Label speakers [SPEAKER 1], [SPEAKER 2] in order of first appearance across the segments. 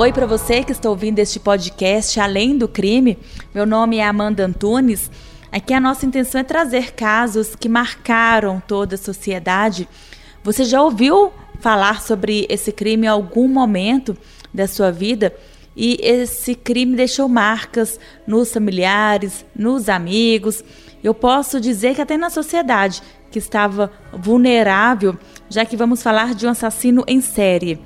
[SPEAKER 1] Oi para você que está ouvindo este podcast Além do Crime. Meu nome é Amanda Antunes. Aqui a nossa intenção é trazer casos que marcaram toda a sociedade. Você já ouviu falar sobre esse crime em algum momento da sua vida? E esse crime deixou marcas nos familiares, nos amigos. Eu posso dizer que até na sociedade que estava vulnerável, já que vamos falar de um assassino em série.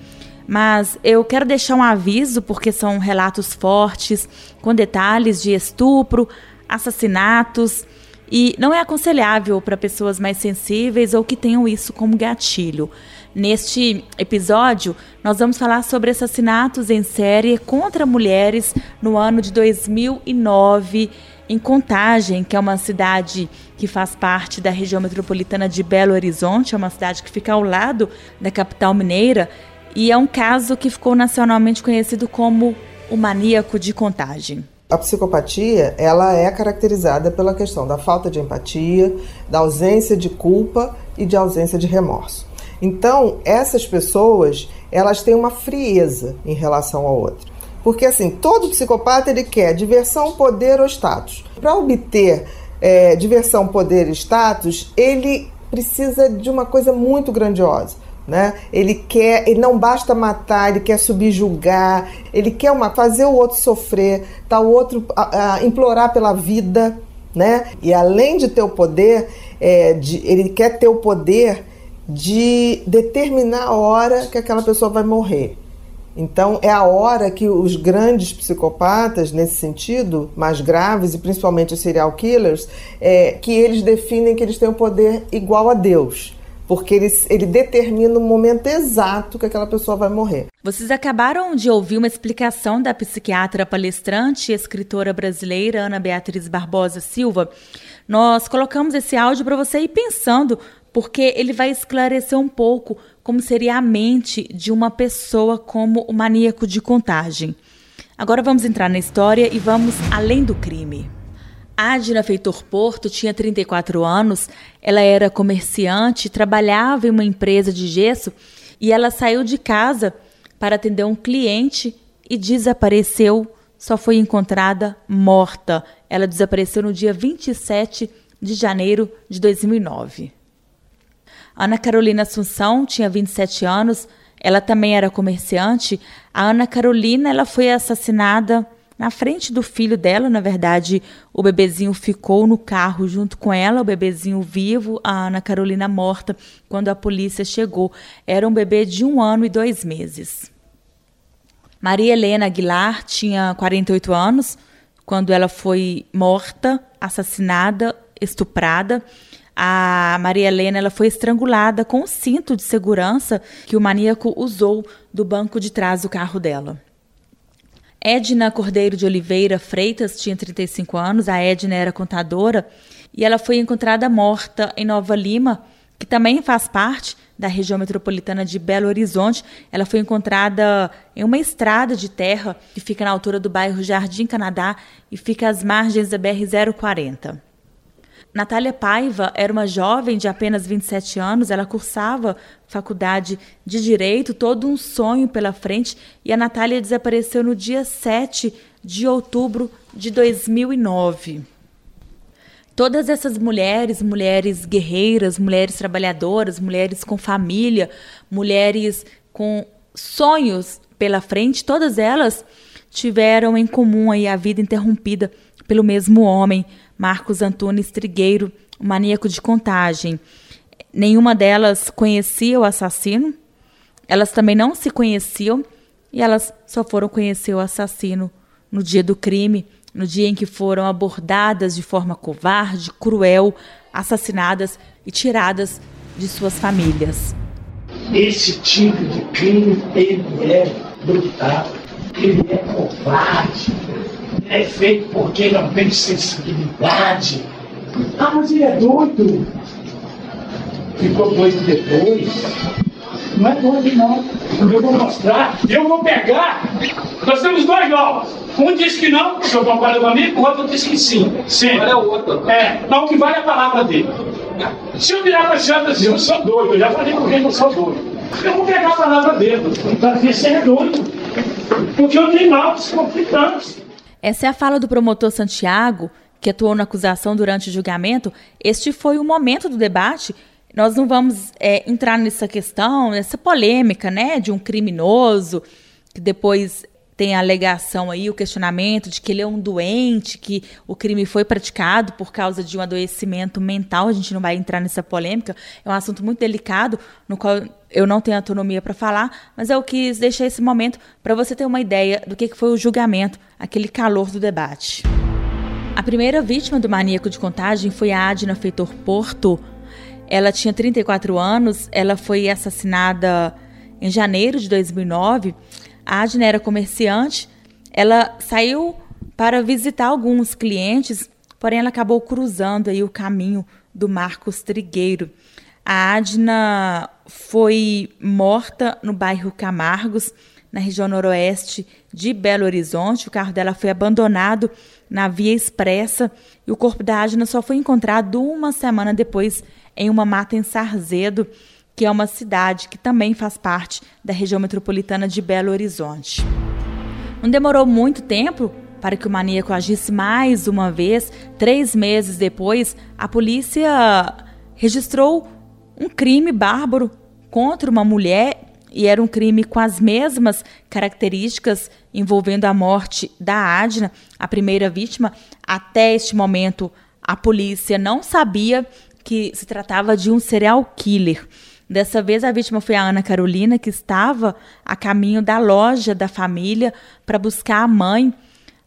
[SPEAKER 1] Mas eu quero deixar um aviso, porque são relatos fortes, com detalhes de estupro, assassinatos, e não é aconselhável para pessoas mais sensíveis ou que tenham isso como gatilho. Neste episódio, nós vamos falar sobre assassinatos em série contra mulheres no ano de 2009 em Contagem, que é uma cidade que faz parte da região metropolitana de Belo Horizonte, é uma cidade que fica ao lado da capital mineira. E é um caso que ficou nacionalmente conhecido como o maníaco de contagem.
[SPEAKER 2] A psicopatia, ela é caracterizada pela questão da falta de empatia, da ausência de culpa e de ausência de remorso. Então, essas pessoas, elas têm uma frieza em relação ao outro. Porque assim, todo psicopata ele quer diversão, poder ou status. Para obter é, diversão, poder e status, ele precisa de uma coisa muito grandiosa. Né? Ele quer, ele não basta matar, ele quer subjugar, ele quer uma, fazer o outro sofrer, tá o outro a, a, implorar pela vida, né? E além de ter o poder, é, de, ele quer ter o poder de determinar a hora que aquela pessoa vai morrer. Então é a hora que os grandes psicopatas, nesse sentido, mais graves e principalmente os serial killers, é, que eles definem que eles têm o poder igual a Deus porque ele, ele determina o momento exato que aquela pessoa vai morrer.
[SPEAKER 1] Vocês acabaram de ouvir uma explicação da psiquiatra palestrante e escritora brasileira Ana Beatriz Barbosa Silva. Nós colocamos esse áudio para você ir pensando, porque ele vai esclarecer um pouco como seria a mente de uma pessoa como o maníaco de contagem. Agora vamos entrar na história e vamos além do crime. Adna Feitor Porto tinha 34 anos, ela era comerciante, trabalhava em uma empresa de gesso e ela saiu de casa para atender um cliente e desapareceu, só foi encontrada morta. Ela desapareceu no dia 27 de janeiro de 2009. Ana Carolina Assunção tinha 27 anos, ela também era comerciante. A Ana Carolina ela foi assassinada na frente do filho dela, na verdade, o bebezinho ficou no carro junto com ela, o bebezinho vivo, a Ana Carolina morta, quando a polícia chegou. Era um bebê de um ano e dois meses. Maria Helena Aguilar tinha 48 anos quando ela foi morta, assassinada, estuprada. A Maria Helena ela foi estrangulada com o cinto de segurança que o maníaco usou do banco de trás do carro dela. Edna Cordeiro de Oliveira Freitas tinha 35 anos, a Edna era contadora, e ela foi encontrada morta em Nova Lima, que também faz parte da região metropolitana de Belo Horizonte. Ela foi encontrada em uma estrada de terra que fica na altura do bairro Jardim Canadá e fica às margens da BR-040. Natália Paiva era uma jovem de apenas 27 anos, ela cursava faculdade de Direito, todo um sonho pela frente, e a Natália desapareceu no dia 7 de outubro de 2009. Todas essas mulheres, mulheres guerreiras, mulheres trabalhadoras, mulheres com família, mulheres com sonhos pela frente, todas elas tiveram em comum aí a vida interrompida pelo mesmo homem, Marcos Antunes Trigueiro, o maníaco de contagem. Nenhuma delas conhecia o assassino, elas também não se conheciam e elas só foram conhecer o assassino no dia do crime, no dia em que foram abordadas de forma covarde, cruel, assassinadas e tiradas de suas famílias.
[SPEAKER 3] Esse tipo de crime ele é brutal, ele é covarde, é feito porque não tem sensibilidade. Ah, mas ele é doido. Ficou doido depois. Não é doido, não. Eu vou mostrar, eu vou pegar. Nós temos dois novos. Um diz que não, o senhor concorda comigo, o outro diz que sim. Sim. Agora é o outro. É, então o que vale é a palavra dele. Se eu virar para a senhora assim, eu sou doido, eu já falei com ele que eu sou doido. Eu vou pegar a palavra dele. Então, esse é doido. Porque eu tenho autos conflitantes.
[SPEAKER 1] Essa é a fala do promotor Santiago, que atuou na acusação durante o julgamento. Este foi o momento do debate. Nós não vamos é, entrar nessa questão, nessa polêmica, né, de um criminoso que depois tem a alegação aí, o questionamento de que ele é um doente, que o crime foi praticado por causa de um adoecimento mental. A gente não vai entrar nessa polêmica. É um assunto muito delicado, no qual eu não tenho autonomia para falar, mas eu quis deixar esse momento para você ter uma ideia do que foi o julgamento, aquele calor do debate. A primeira vítima do maníaco de contagem foi a Adna Feitor Porto. Ela tinha 34 anos, ela foi assassinada em janeiro de 2009 a Adna era comerciante, ela saiu para visitar alguns clientes, porém ela acabou cruzando aí o caminho do Marcos Trigueiro. A Adna foi morta no bairro Camargos, na região noroeste de Belo Horizonte. O carro dela foi abandonado na via expressa e o corpo da Adna só foi encontrado uma semana depois em uma mata em Sarzedo que é uma cidade que também faz parte da região metropolitana de Belo Horizonte. Não demorou muito tempo para que o maníaco agisse mais uma vez. Três meses depois, a polícia registrou um crime bárbaro contra uma mulher e era um crime com as mesmas características envolvendo a morte da Adna, a primeira vítima. Até este momento, a polícia não sabia que se tratava de um serial killer. Dessa vez a vítima foi a Ana Carolina, que estava a caminho da loja da família para buscar a mãe.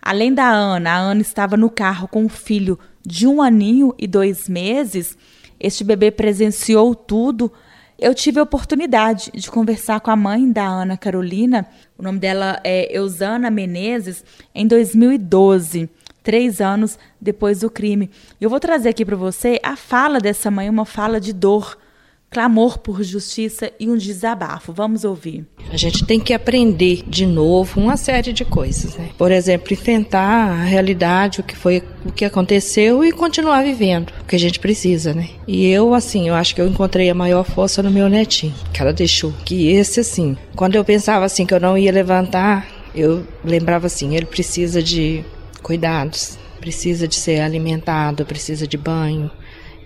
[SPEAKER 1] Além da Ana, a Ana estava no carro com um filho de um aninho e dois meses. Este bebê presenciou tudo. Eu tive a oportunidade de conversar com a mãe da Ana Carolina, o nome dela é Eusana Menezes, em 2012 três anos depois do crime. Eu vou trazer aqui para você a fala dessa mãe, uma fala de dor, clamor por justiça e um desabafo. Vamos ouvir.
[SPEAKER 4] A gente tem que aprender de novo uma série de coisas, né? Por exemplo, enfrentar a realidade, o que foi, o que aconteceu e continuar vivendo, o que a gente precisa, né? E eu, assim, eu acho que eu encontrei a maior força no meu netinho, que ela deixou. Que esse, assim, quando eu pensava assim que eu não ia levantar, eu lembrava assim, ele precisa de cuidados, precisa de ser alimentado, precisa de banho,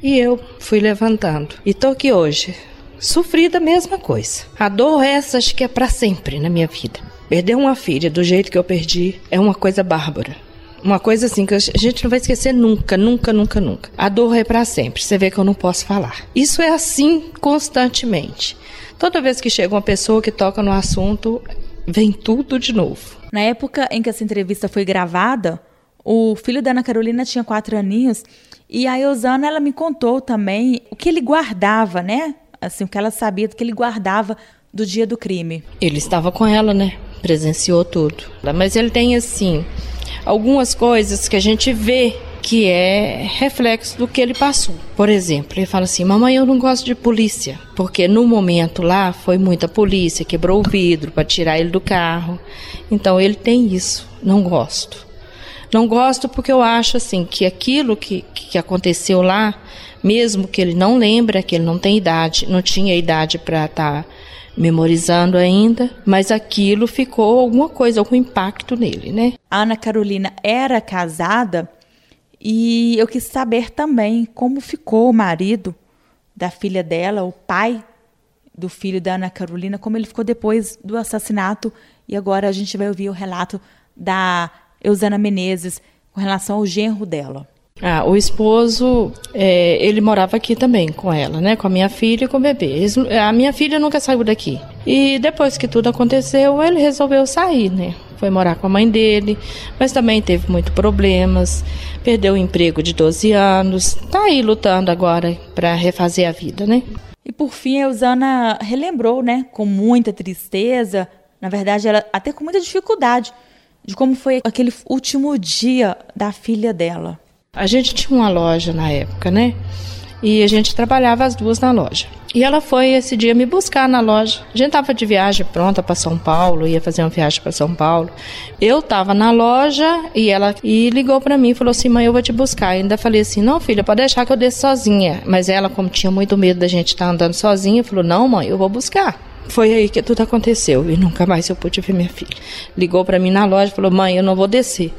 [SPEAKER 4] e eu fui levantando. E tô aqui hoje, sofri da mesma coisa. A dor essa acho que é para sempre na minha vida. Perder uma filha do jeito que eu perdi é uma coisa bárbara. Uma coisa assim que a gente não vai esquecer nunca, nunca, nunca, nunca. A dor é para sempre. Você vê que eu não posso falar. Isso é assim constantemente. Toda vez que chega uma pessoa que toca no assunto, vem tudo de novo.
[SPEAKER 1] Na época em que essa entrevista foi gravada, o filho da Ana Carolina tinha quatro aninhos e a Eusana, ela me contou também o que ele guardava, né? Assim, o que ela sabia do que ele guardava do dia do crime.
[SPEAKER 4] Ele estava com ela, né? Presenciou tudo. Mas ele tem, assim, algumas coisas que a gente vê que é reflexo do que ele passou. Por exemplo, ele fala assim: Mamãe, eu não gosto de polícia, porque no momento lá foi muita polícia, quebrou o vidro para tirar ele do carro. Então ele tem isso, não gosto. Não gosto porque eu acho assim que aquilo que, que aconteceu lá, mesmo que ele não lembra, que ele não tem idade, não tinha idade para estar tá memorizando ainda, mas aquilo ficou alguma coisa, algum impacto nele, né?
[SPEAKER 1] A Ana Carolina era casada e eu quis saber também como ficou o marido da filha dela, o pai do filho da Ana Carolina, como ele ficou depois do assassinato. E agora a gente vai ouvir o relato da Eusana Menezes com relação ao genro dela.
[SPEAKER 4] Ah, o esposo, é, ele morava aqui também com ela, né? Com a minha filha e com o bebê. a minha filha nunca saiu daqui. E depois que tudo aconteceu, ele resolveu sair, né? Foi morar com a mãe dele, mas também teve muitos problemas. Perdeu o emprego de 12 anos. Tá aí lutando agora para refazer a vida, né?
[SPEAKER 1] E por fim, a Eusana relembrou, né? Com muita tristeza, na verdade, ela até com muita dificuldade de como foi aquele último dia da filha dela.
[SPEAKER 4] A gente tinha uma loja na época, né? E a gente trabalhava as duas na loja. E ela foi esse dia me buscar na loja. A gente tava de viagem pronta para São Paulo, ia fazer uma viagem para São Paulo. Eu tava na loja e ela e ligou para mim e falou assim: "Mãe, eu vou te buscar". Eu ainda falei assim: "Não, filha, pode deixar que eu desça sozinha". Mas ela, como tinha muito medo da gente estar tá andando sozinha, falou: "Não, mãe, eu vou buscar". Foi aí que tudo aconteceu e nunca mais eu pude ver minha filha. Ligou para mim na loja e falou: Mãe, eu não vou descer.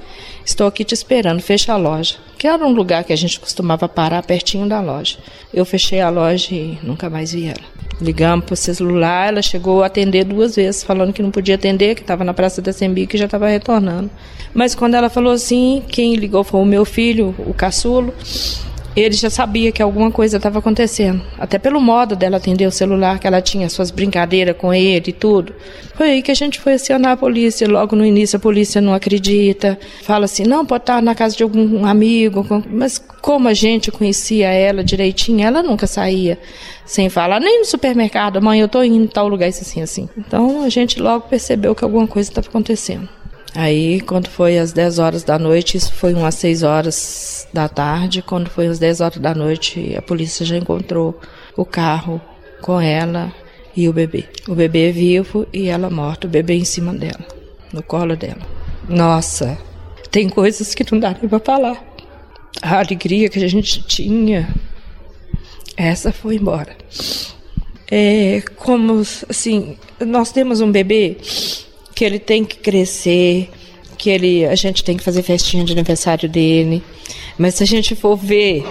[SPEAKER 4] Estou aqui te esperando, fecha a loja. Que era um lugar que a gente costumava parar pertinho da loja. Eu fechei a loja e nunca mais vi ela. Ligamos para o celular, ela chegou a atender duas vezes, falando que não podia atender, que estava na Praça da Sembi, que já estava retornando. Mas quando ela falou assim, quem ligou foi o meu filho, o caçulo, ele já sabia que alguma coisa estava acontecendo. Até pelo modo dela atender o celular, que ela tinha suas brincadeiras com ele e tudo. Foi aí que a gente foi acionar a polícia. Logo no início a polícia não acredita. Fala assim, não, pode estar na casa de algum amigo. Mas como a gente conhecia ela direitinho, ela nunca saía sem falar, nem no supermercado. Mãe, eu estou indo em tal lugar, isso assim, assim. Então a gente logo percebeu que alguma coisa estava acontecendo. Aí, quando foi às 10 horas da noite, isso foi umas 6 horas da tarde, quando foi às 10 horas da noite, a polícia já encontrou o carro com ela e o bebê. O bebê é vivo e ela morta, o bebê em cima dela, no colo dela. Nossa, tem coisas que não dá nem pra falar. A alegria que a gente tinha, essa foi embora. É como, assim, nós temos um bebê que ele tem que crescer, que ele, a gente tem que fazer festinha de aniversário dele. Mas se a gente for ver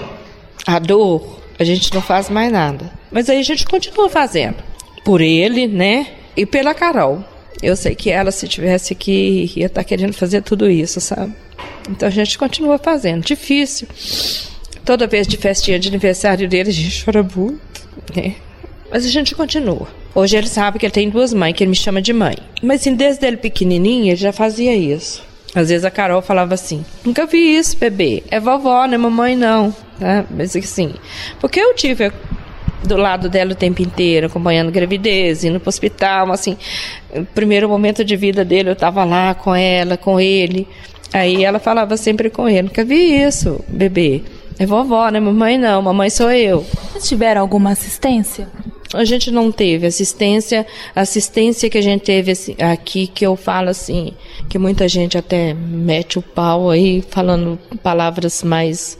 [SPEAKER 4] a dor, a gente não faz mais nada. Mas aí a gente continua fazendo. Por ele, né? E pela Carol. Eu sei que ela, se tivesse aqui, ia estar tá querendo fazer tudo isso, sabe? Então a gente continua fazendo. Difícil. Toda vez de festinha de aniversário dele, a gente chora muito, né? Mas a gente continua. Hoje ele sabe que ele tem duas mães, que ele me chama de mãe. Mas assim, desde ele pequenininho, ele já fazia isso. Às vezes a Carol falava assim: Nunca vi isso, bebê. É vovó, não é mamãe, não. Tá? Mas assim, porque eu tive do lado dela o tempo inteiro, acompanhando gravidez, indo para o hospital, assim, primeiro momento de vida dele, eu estava lá com ela, com ele. Aí ela falava sempre com ele: Nunca vi isso, bebê. É vovó, né? Mamãe não, mamãe sou eu.
[SPEAKER 1] Vocês tiveram alguma assistência?
[SPEAKER 4] A gente não teve assistência, assistência que a gente teve aqui, que eu falo assim, que muita gente até mete o pau aí, falando palavras mais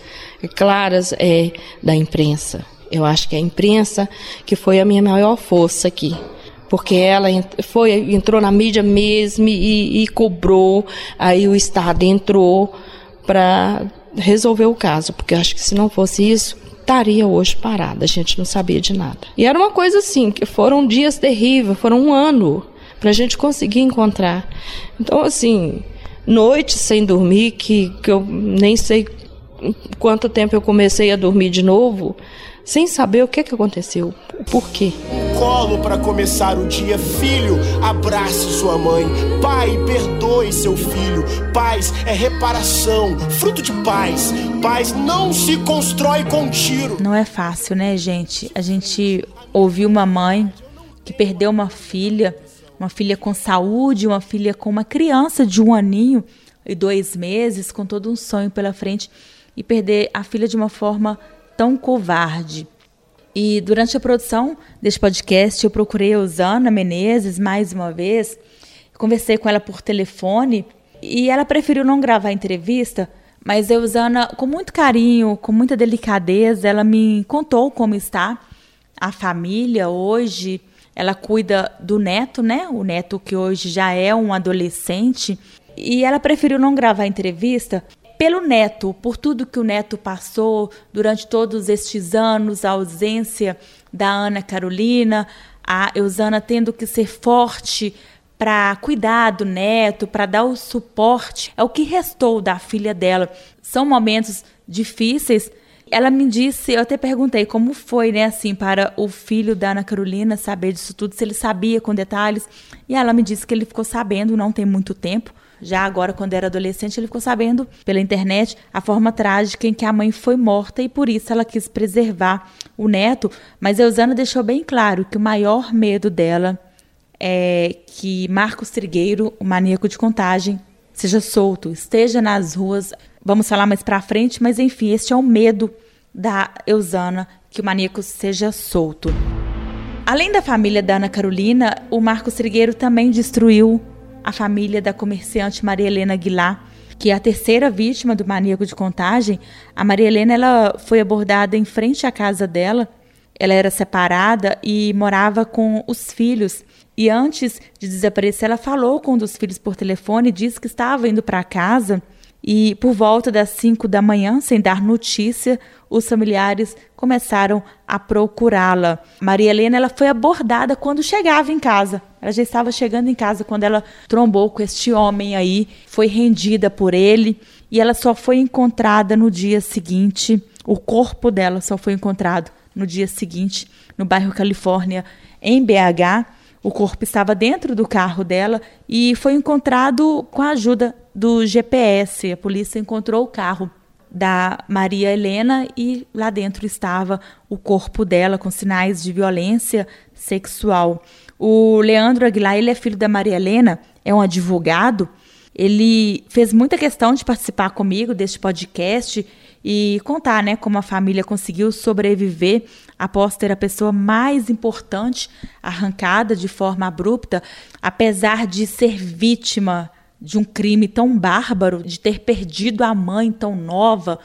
[SPEAKER 4] claras, é da imprensa. Eu acho que é a imprensa que foi a minha maior força aqui porque ela foi entrou na mídia mesmo e, e cobrou, aí o Estado entrou para resolver o caso, porque acho que se não fosse isso, estaria hoje parada, a gente não sabia de nada. E era uma coisa assim, que foram dias terríveis, foram um ano para a gente conseguir encontrar. Então, assim, noites sem dormir, que, que eu nem sei quanto tempo eu comecei a dormir de novo, sem saber o que, que aconteceu, o porquê.
[SPEAKER 5] Colo para começar o dia, filho, abrace sua mãe. Pai, perdoe seu filho. Paz é reparação, fruto de paz. Paz não se constrói com tiro.
[SPEAKER 1] Não é fácil, né, gente? A gente ouviu uma mãe que perdeu uma filha, uma filha com saúde, uma filha com uma criança de um aninho e dois meses, com todo um sonho pela frente, e perder a filha de uma forma tão covarde. E durante a produção deste podcast, eu procurei a Usana Menezes mais uma vez, conversei com ela por telefone e ela preferiu não gravar a entrevista, mas a Usana, com muito carinho, com muita delicadeza, ela me contou como está a família hoje. Ela cuida do neto, né? O neto que hoje já é um adolescente. E ela preferiu não gravar a entrevista pelo neto, por tudo que o neto passou durante todos estes anos, a ausência da Ana Carolina, a Eusana tendo que ser forte para cuidar do neto, para dar o suporte, é o que restou da filha dela. São momentos difíceis. Ela me disse, eu até perguntei como foi, né, assim, para o filho da Ana Carolina saber disso tudo, se ele sabia com detalhes. E ela me disse que ele ficou sabendo não tem muito tempo, já agora, quando era adolescente, ele ficou sabendo pela internet a forma trágica em que a mãe foi morta e por isso ela quis preservar o neto. Mas Eusana deixou bem claro que o maior medo dela é que Marcos Trigueiro, o maníaco de contagem, seja solto, esteja nas ruas. Vamos falar mais para frente, mas enfim, este é o medo da Eusana, que o maníaco seja solto. Além da família da Ana Carolina, o Marcos Trigueiro também destruiu a família da comerciante Maria Helena Aguilar, que é a terceira vítima do maníaco de contagem. A Maria Helena ela foi abordada em frente à casa dela. ela era separada e morava com os filhos. E antes de desaparecer, ela falou com um dos filhos por telefone disse que estava indo para casa. E por volta das 5 da manhã, sem dar notícia, os familiares começaram a procurá-la. Maria Helena ela foi abordada quando chegava em casa. Ela já estava chegando em casa quando ela trombou com este homem aí, foi rendida por ele e ela só foi encontrada no dia seguinte. O corpo dela só foi encontrado no dia seguinte, no bairro Califórnia, em BH. O corpo estava dentro do carro dela e foi encontrado com a ajuda do GPS. A polícia encontrou o carro da Maria Helena e lá dentro estava o corpo dela com sinais de violência sexual. O Leandro Aguilar, ele é filho da Maria Helena, é um advogado. Ele fez muita questão de participar comigo deste podcast e contar, né, como a família conseguiu sobreviver após ter a pessoa mais importante arrancada de forma abrupta, apesar de ser vítima de um crime tão bárbaro, de ter perdido a mãe tão nova,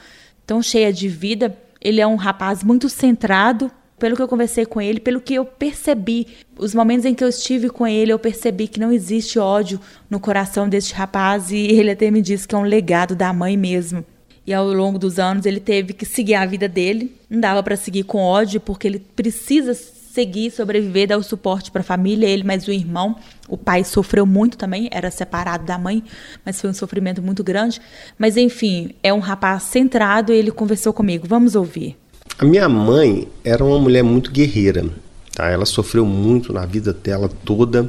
[SPEAKER 1] tão cheia de vida. Ele é um rapaz muito centrado, pelo que eu conversei com ele, pelo que eu percebi, os momentos em que eu estive com ele, eu percebi que não existe ódio no coração deste rapaz e ele até me disse que é um legado da mãe mesmo. E ao longo dos anos ele teve que seguir a vida dele. Não dava para seguir com ódio, porque ele precisa seguir, sobreviver, dar o suporte para a família, ele mais o irmão. O pai sofreu muito também, era separado da mãe, mas foi um sofrimento muito grande. Mas enfim, é um rapaz centrado e ele conversou comigo. Vamos ouvir.
[SPEAKER 6] A minha mãe era uma mulher muito guerreira. Tá? Ela sofreu muito na vida dela toda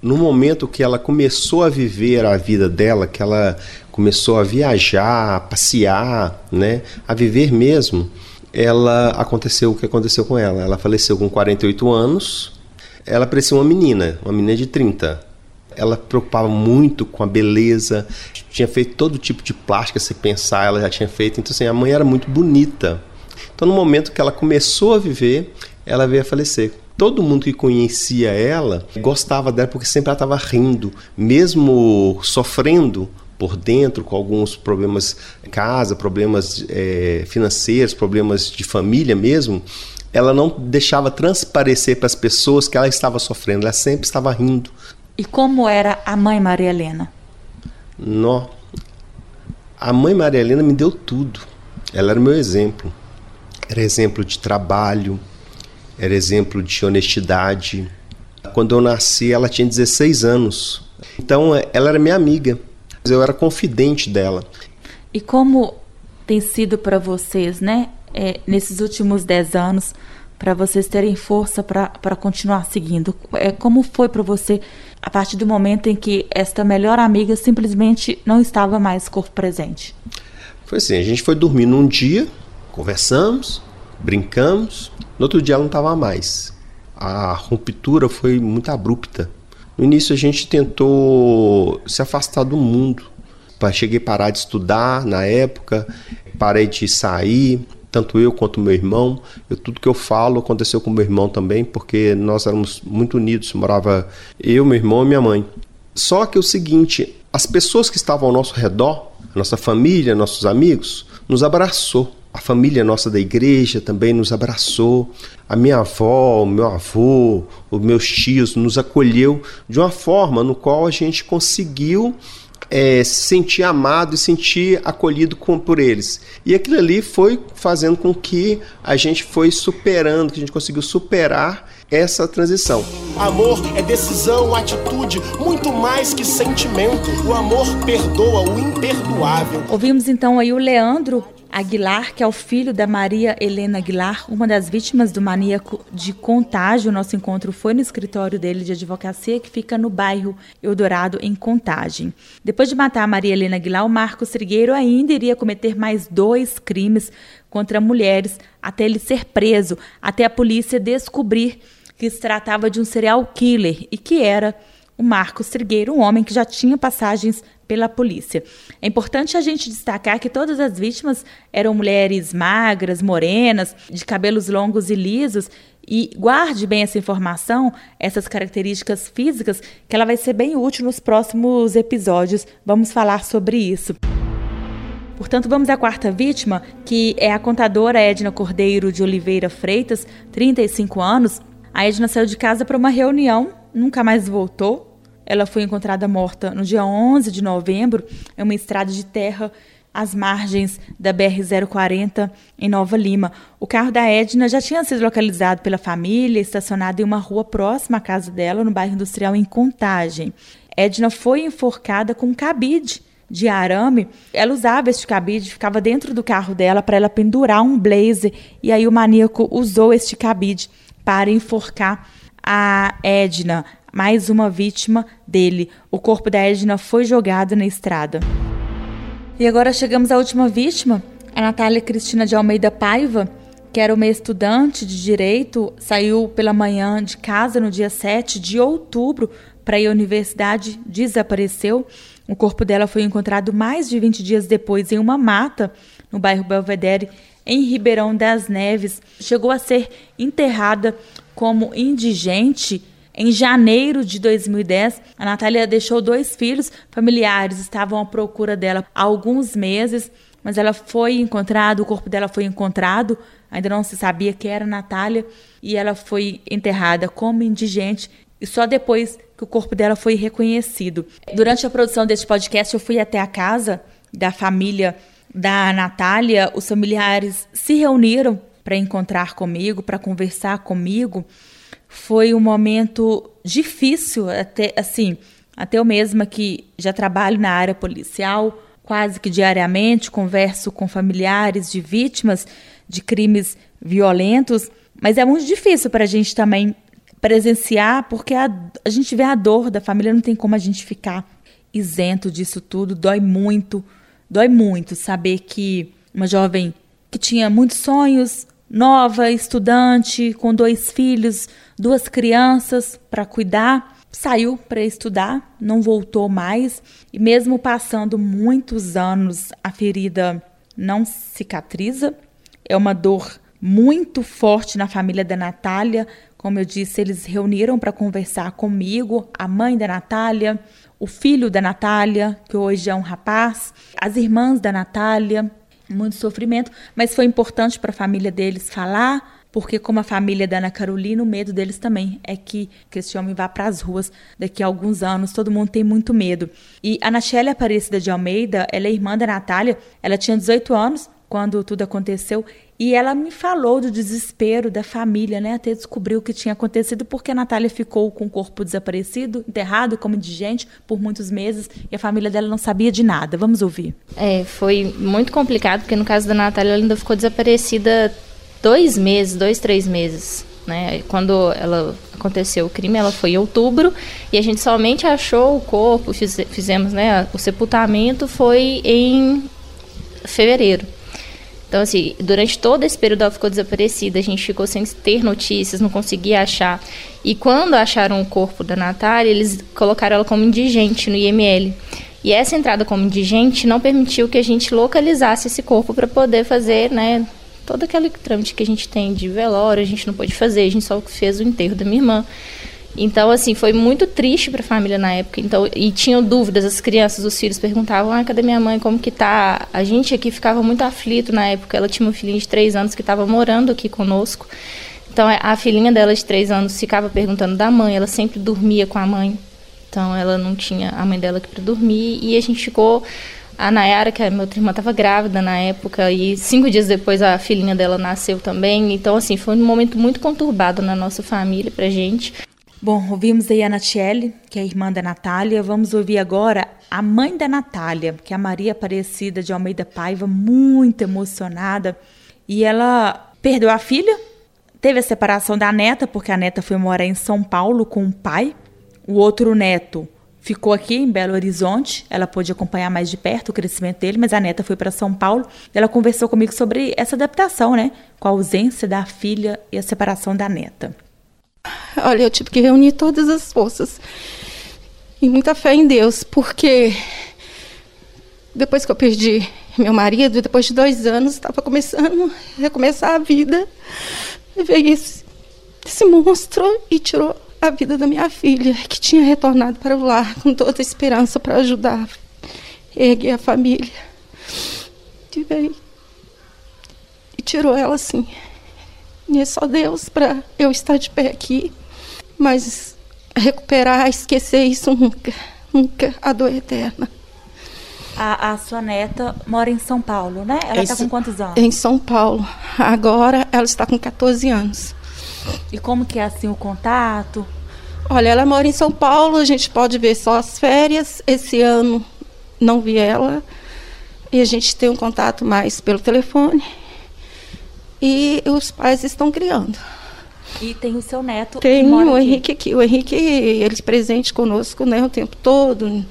[SPEAKER 6] no momento que ela começou a viver a vida dela, que ela começou a viajar, a passear, né, a viver mesmo, ela aconteceu o que aconteceu com ela. Ela faleceu com 48 anos. Ela parecia uma menina, uma menina de 30. Ela preocupava muito com a beleza, tinha feito todo tipo de plástica, se pensar, ela já tinha feito. Então, assim, a mãe era muito bonita. Então, no momento que ela começou a viver, ela veio a falecer todo mundo que conhecia ela gostava dela porque sempre ela estava rindo, mesmo sofrendo por dentro com alguns problemas em casa, problemas é, financeiros, problemas de família mesmo. Ela não deixava transparecer para as pessoas que ela estava sofrendo, ela sempre estava rindo.
[SPEAKER 1] E como era a mãe Maria Helena?
[SPEAKER 6] Nó. A mãe Maria Helena me deu tudo. Ela era meu exemplo. Era exemplo de trabalho, era exemplo de honestidade. Quando eu nasci, ela tinha 16 anos. Então, ela era minha amiga. Eu era confidente dela.
[SPEAKER 1] E como tem sido para vocês, né, é, nesses últimos 10 anos, para vocês terem força para continuar seguindo? É, como foi para você a partir do momento em que esta melhor amiga simplesmente não estava mais corpo presente?
[SPEAKER 6] Foi assim: a gente foi dormir num dia, conversamos, brincamos, no outro dia ela não estava mais. A ruptura foi muito abrupta. No início a gente tentou se afastar do mundo. Cheguei a parar de estudar na época, parei de sair, tanto eu quanto meu irmão. Eu, tudo que eu falo aconteceu com meu irmão também, porque nós éramos muito unidos. Morava eu, meu irmão e minha mãe. Só que o seguinte, as pessoas que estavam ao nosso redor, nossa família, nossos amigos, nos abraçou a família nossa da igreja também nos abraçou. A minha avó, o meu avô, os meus tios nos acolheu de uma forma no qual a gente conseguiu é, se sentir amado e sentir acolhido com, por eles. E aquilo ali foi fazendo com que a gente foi superando, que a gente conseguiu superar essa transição.
[SPEAKER 5] Amor é decisão, atitude, muito mais que sentimento. O amor perdoa o imperdoável.
[SPEAKER 1] Ouvimos então aí o Leandro Aguilar, que é o filho da Maria Helena Aguilar, uma das vítimas do maníaco de contágio. Nosso encontro foi no escritório dele de advocacia, que fica no bairro Eldorado, em Contagem. Depois de matar a Maria Helena Aguilar, o Marcos Trigueiro ainda iria cometer mais dois crimes contra mulheres até ele ser preso, até a polícia descobrir que se tratava de um serial killer e que era o Marcos Trigueiro, um homem que já tinha passagens pela polícia. É importante a gente destacar que todas as vítimas eram mulheres magras, morenas, de cabelos longos e lisos. E guarde bem essa informação, essas características físicas, que ela vai ser bem útil nos próximos episódios. Vamos falar sobre isso. Portanto, vamos à quarta vítima, que é a contadora Edna Cordeiro de Oliveira Freitas, 35 anos. A Edna saiu de casa para uma reunião, nunca mais voltou. Ela foi encontrada morta no dia 11 de novembro em uma estrada de terra às margens da BR-040 em Nova Lima. O carro da Edna já tinha sido localizado pela família, estacionado em uma rua próxima à casa dela, no bairro industrial em Contagem. Edna foi enforcada com um cabide de arame. Ela usava este cabide, ficava dentro do carro dela para ela pendurar um blazer, e aí o maníaco usou este cabide para enforcar a Edna, mais uma vítima dele. O corpo da Edna foi jogado na estrada. E agora chegamos à última vítima, a Natália Cristina de Almeida Paiva, que era uma estudante de direito, saiu pela manhã de casa no dia 7 de outubro para ir à universidade, desapareceu. O corpo dela foi encontrado mais de 20 dias depois em uma mata no bairro Belvedere, em Ribeirão das Neves. Chegou a ser enterrada como indigente em janeiro de 2010, a Natália deixou dois filhos, familiares estavam à procura dela há alguns meses, mas ela foi encontrada, o corpo dela foi encontrado, ainda não se sabia que era Natália, e ela foi enterrada como indigente, e só depois que o corpo dela foi reconhecido. Durante a produção deste podcast, eu fui até a casa da família da Natália, os familiares se reuniram para encontrar comigo, para conversar comigo. Foi um momento difícil, até assim, até eu mesma que já trabalho na área policial, quase que diariamente converso com familiares de vítimas de crimes violentos, mas é muito difícil para a gente também presenciar, porque a, a gente vê a dor da família, não tem como a gente ficar isento disso tudo, dói muito, dói muito saber que uma jovem que tinha muitos sonhos, nova, estudante, com dois filhos, duas crianças para cuidar, saiu para estudar, não voltou mais e mesmo passando muitos anos, a ferida não cicatriza. É uma dor muito forte na família da Natália. Como eu disse, eles reuniram para conversar comigo, a mãe da Natália, o filho da Natália, que hoje é um rapaz, as irmãs da Natália, muito sofrimento, mas foi importante para a família deles falar, porque como a família da Ana Carolina, o medo deles também é que, que esse homem vá para as ruas daqui a alguns anos, todo mundo tem muito medo. E a Nachelle Aparecida de Almeida, ela é irmã da Natália, ela tinha 18 anos quando tudo aconteceu e ela me falou do desespero da família, né? Até descobriu o que tinha acontecido, porque a Natália ficou com o corpo desaparecido, enterrado como indigente por muitos meses e a família dela não sabia de nada. Vamos ouvir.
[SPEAKER 7] É, foi muito complicado, porque no caso da Natália, ela ainda ficou desaparecida dois meses, dois, três meses. Né? Quando ela aconteceu o crime, ela foi em outubro e a gente somente achou o corpo, fiz, fizemos né, o sepultamento, foi em fevereiro. Então, assim, durante todo esse período ela ficou desaparecida, a gente ficou sem ter notícias, não conseguia achar. E quando acharam o corpo da Natália, eles colocaram ela como indigente no IML. E essa entrada como indigente não permitiu que a gente localizasse esse corpo para poder fazer, né, todo aquele trâmite que a gente tem de velório, a gente não pôde fazer, a gente só fez o enterro da minha irmã. Então, assim, foi muito triste para a família na época. Então, e tinham dúvidas, as crianças, os filhos perguntavam: ah, cadê minha mãe? Como que tá? A gente aqui ficava muito aflito na época. Ela tinha um filhinho de três anos que estava morando aqui conosco. Então, a filhinha dela de três anos ficava perguntando da mãe, ela sempre dormia com a mãe. Então, ela não tinha a mãe dela aqui para dormir. E a gente ficou. A Nayara, que é a minha outra irmã, estava grávida na época, e cinco dias depois a filhinha dela nasceu também. Então, assim, foi um momento muito conturbado na nossa família, pra gente.
[SPEAKER 1] Bom, ouvimos aí a Natiele, que é irmã da Natália. Vamos ouvir agora a mãe da Natália, que é a Maria Aparecida de Almeida Paiva, muito emocionada. E ela perdeu a filha, teve a separação da neta, porque a neta foi morar em São Paulo com o pai. O outro neto ficou aqui em Belo Horizonte. Ela pôde acompanhar mais de perto o crescimento dele, mas a neta foi para São Paulo. Ela conversou comigo sobre essa adaptação, né? Com a ausência da filha e a separação da neta.
[SPEAKER 8] Olha, eu tive que reunir todas as forças e muita fé em Deus, porque depois que eu perdi meu marido, depois de dois anos, estava começando a recomeçar a vida, veio esse, esse monstro e tirou a vida da minha filha, que tinha retornado para o lar com toda a esperança para ajudar, erguer a família. e veio e tirou ela assim. E é só Deus para eu estar de pé aqui, mas recuperar, esquecer isso nunca, nunca a dor eterna.
[SPEAKER 1] A, a, sua neta mora em São Paulo, né? Ela está com quantos anos?
[SPEAKER 8] Em São Paulo. Agora ela está com 14 anos.
[SPEAKER 1] E como que é assim o contato?
[SPEAKER 8] Olha, ela mora em São Paulo, a gente pode ver só as férias. Esse ano não vi ela. E a gente tem um contato mais pelo telefone. E os pais estão criando.
[SPEAKER 1] E tem o seu neto.
[SPEAKER 8] Tem o Henrique aqui. O Henrique, ele é presente conosco né, o tempo todo.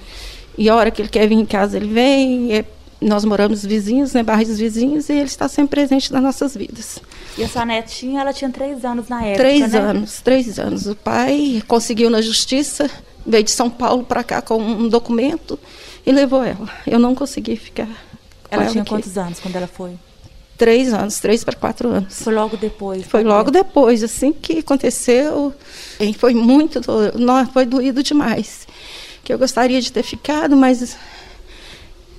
[SPEAKER 8] E a hora que ele quer vir em casa, ele vem. É, nós moramos vizinhos, né, bairros vizinhos, e ele está sempre presente nas nossas vidas.
[SPEAKER 1] E a sua netinha, ela tinha três anos na época,
[SPEAKER 8] Três
[SPEAKER 1] né?
[SPEAKER 8] anos, três anos. O pai conseguiu na justiça, veio de São Paulo para cá com um documento e levou ela. Eu não consegui ficar
[SPEAKER 1] ela,
[SPEAKER 8] ela
[SPEAKER 1] tinha
[SPEAKER 8] aqui.
[SPEAKER 1] quantos anos quando ela foi?
[SPEAKER 8] Três anos, três para quatro anos.
[SPEAKER 1] Foi logo depois?
[SPEAKER 8] Foi logo depois, assim que aconteceu. E foi muito, não, foi doído demais. Que eu gostaria de ter ficado, mas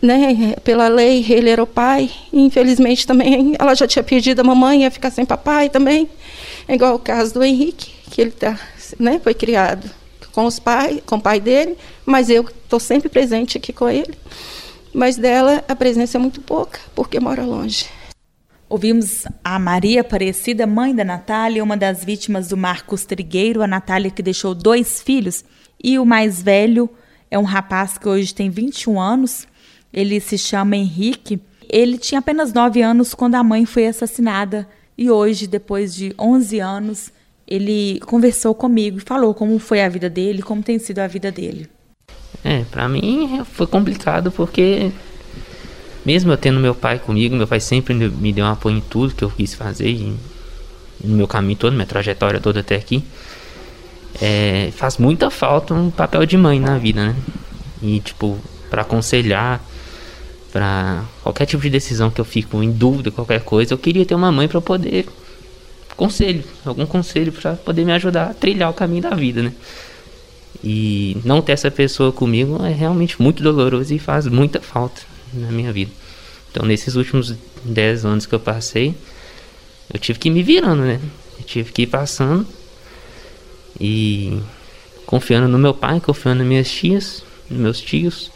[SPEAKER 8] né, pela lei ele era o pai. E infelizmente também ela já tinha pedido a mamãe ia ficar sem papai também. É igual o caso do Henrique, que ele tá, né, foi criado com os pais, com o pai dele, mas eu estou sempre presente aqui com ele. Mas dela a presença é muito pouca, porque mora longe.
[SPEAKER 1] Ouvimos a Maria Aparecida, mãe da Natália, uma das vítimas do Marcos Trigueiro, a Natália que deixou dois filhos, e o mais velho é um rapaz que hoje tem 21 anos, ele se chama Henrique. Ele tinha apenas 9 anos quando a mãe foi assassinada, e hoje, depois de 11 anos, ele conversou comigo e falou como foi a vida dele, como tem sido a vida dele.
[SPEAKER 9] É, pra mim foi complicado porque mesmo eu tendo meu pai comigo, meu pai sempre me deu um apoio em tudo que eu quis fazer, e no meu caminho todo, minha trajetória toda até aqui. É, faz muita falta um papel de mãe na vida, né? E, tipo, para aconselhar, para qualquer tipo de decisão que eu fico em dúvida, qualquer coisa, eu queria ter uma mãe para poder. Conselho, algum conselho para poder me ajudar a trilhar o caminho da vida, né? E não ter essa pessoa comigo é realmente muito doloroso e faz muita falta na minha vida. Então, nesses últimos 10 anos que eu passei, eu tive que ir me virando, né? Eu tive que ir passando e confiando no meu pai, confiando nas minhas tias, nos meus tios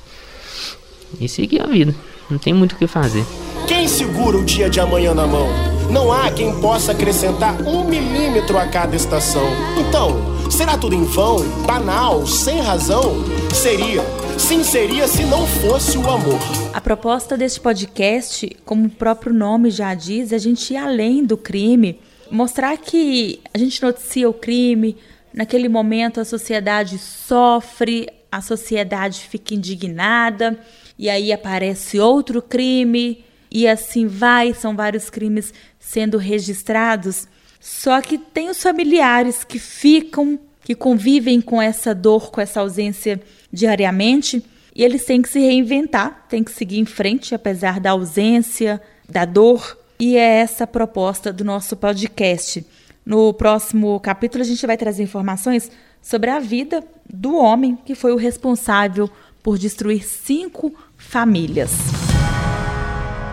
[SPEAKER 9] e seguir a vida. Não tem muito o que fazer.
[SPEAKER 5] Quem segura o dia de amanhã na mão? Não há quem possa acrescentar um milímetro a cada estação. Então, será tudo em vão, banal, sem razão? Seria. Sim, seria se não fosse o amor.
[SPEAKER 1] A proposta deste podcast, como o próprio nome já diz, é a gente ir além do crime, mostrar que a gente noticia o crime, naquele momento a sociedade sofre, a sociedade fica indignada, e aí aparece outro crime, e assim vai, são vários crimes sendo registrados. Só que tem os familiares que ficam, que convivem com essa dor, com essa ausência diariamente, e eles têm que se reinventar, têm que seguir em frente, apesar da ausência, da dor. E é essa a proposta do nosso podcast. No próximo capítulo, a gente vai trazer informações sobre a vida do homem que foi o responsável por destruir cinco famílias.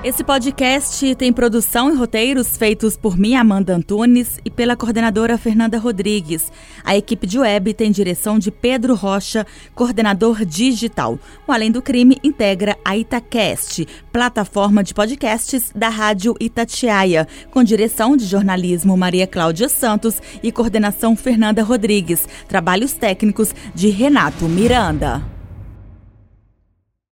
[SPEAKER 1] Esse podcast tem produção e roteiros feitos por mim, Amanda Antunes, e pela coordenadora Fernanda Rodrigues. A equipe de web tem direção de Pedro Rocha, coordenador digital. O Além do Crime integra a Itacast, plataforma de podcasts da Rádio Itatiaia, com direção de jornalismo Maria Cláudia Santos e coordenação Fernanda Rodrigues. Trabalhos técnicos de Renato Miranda.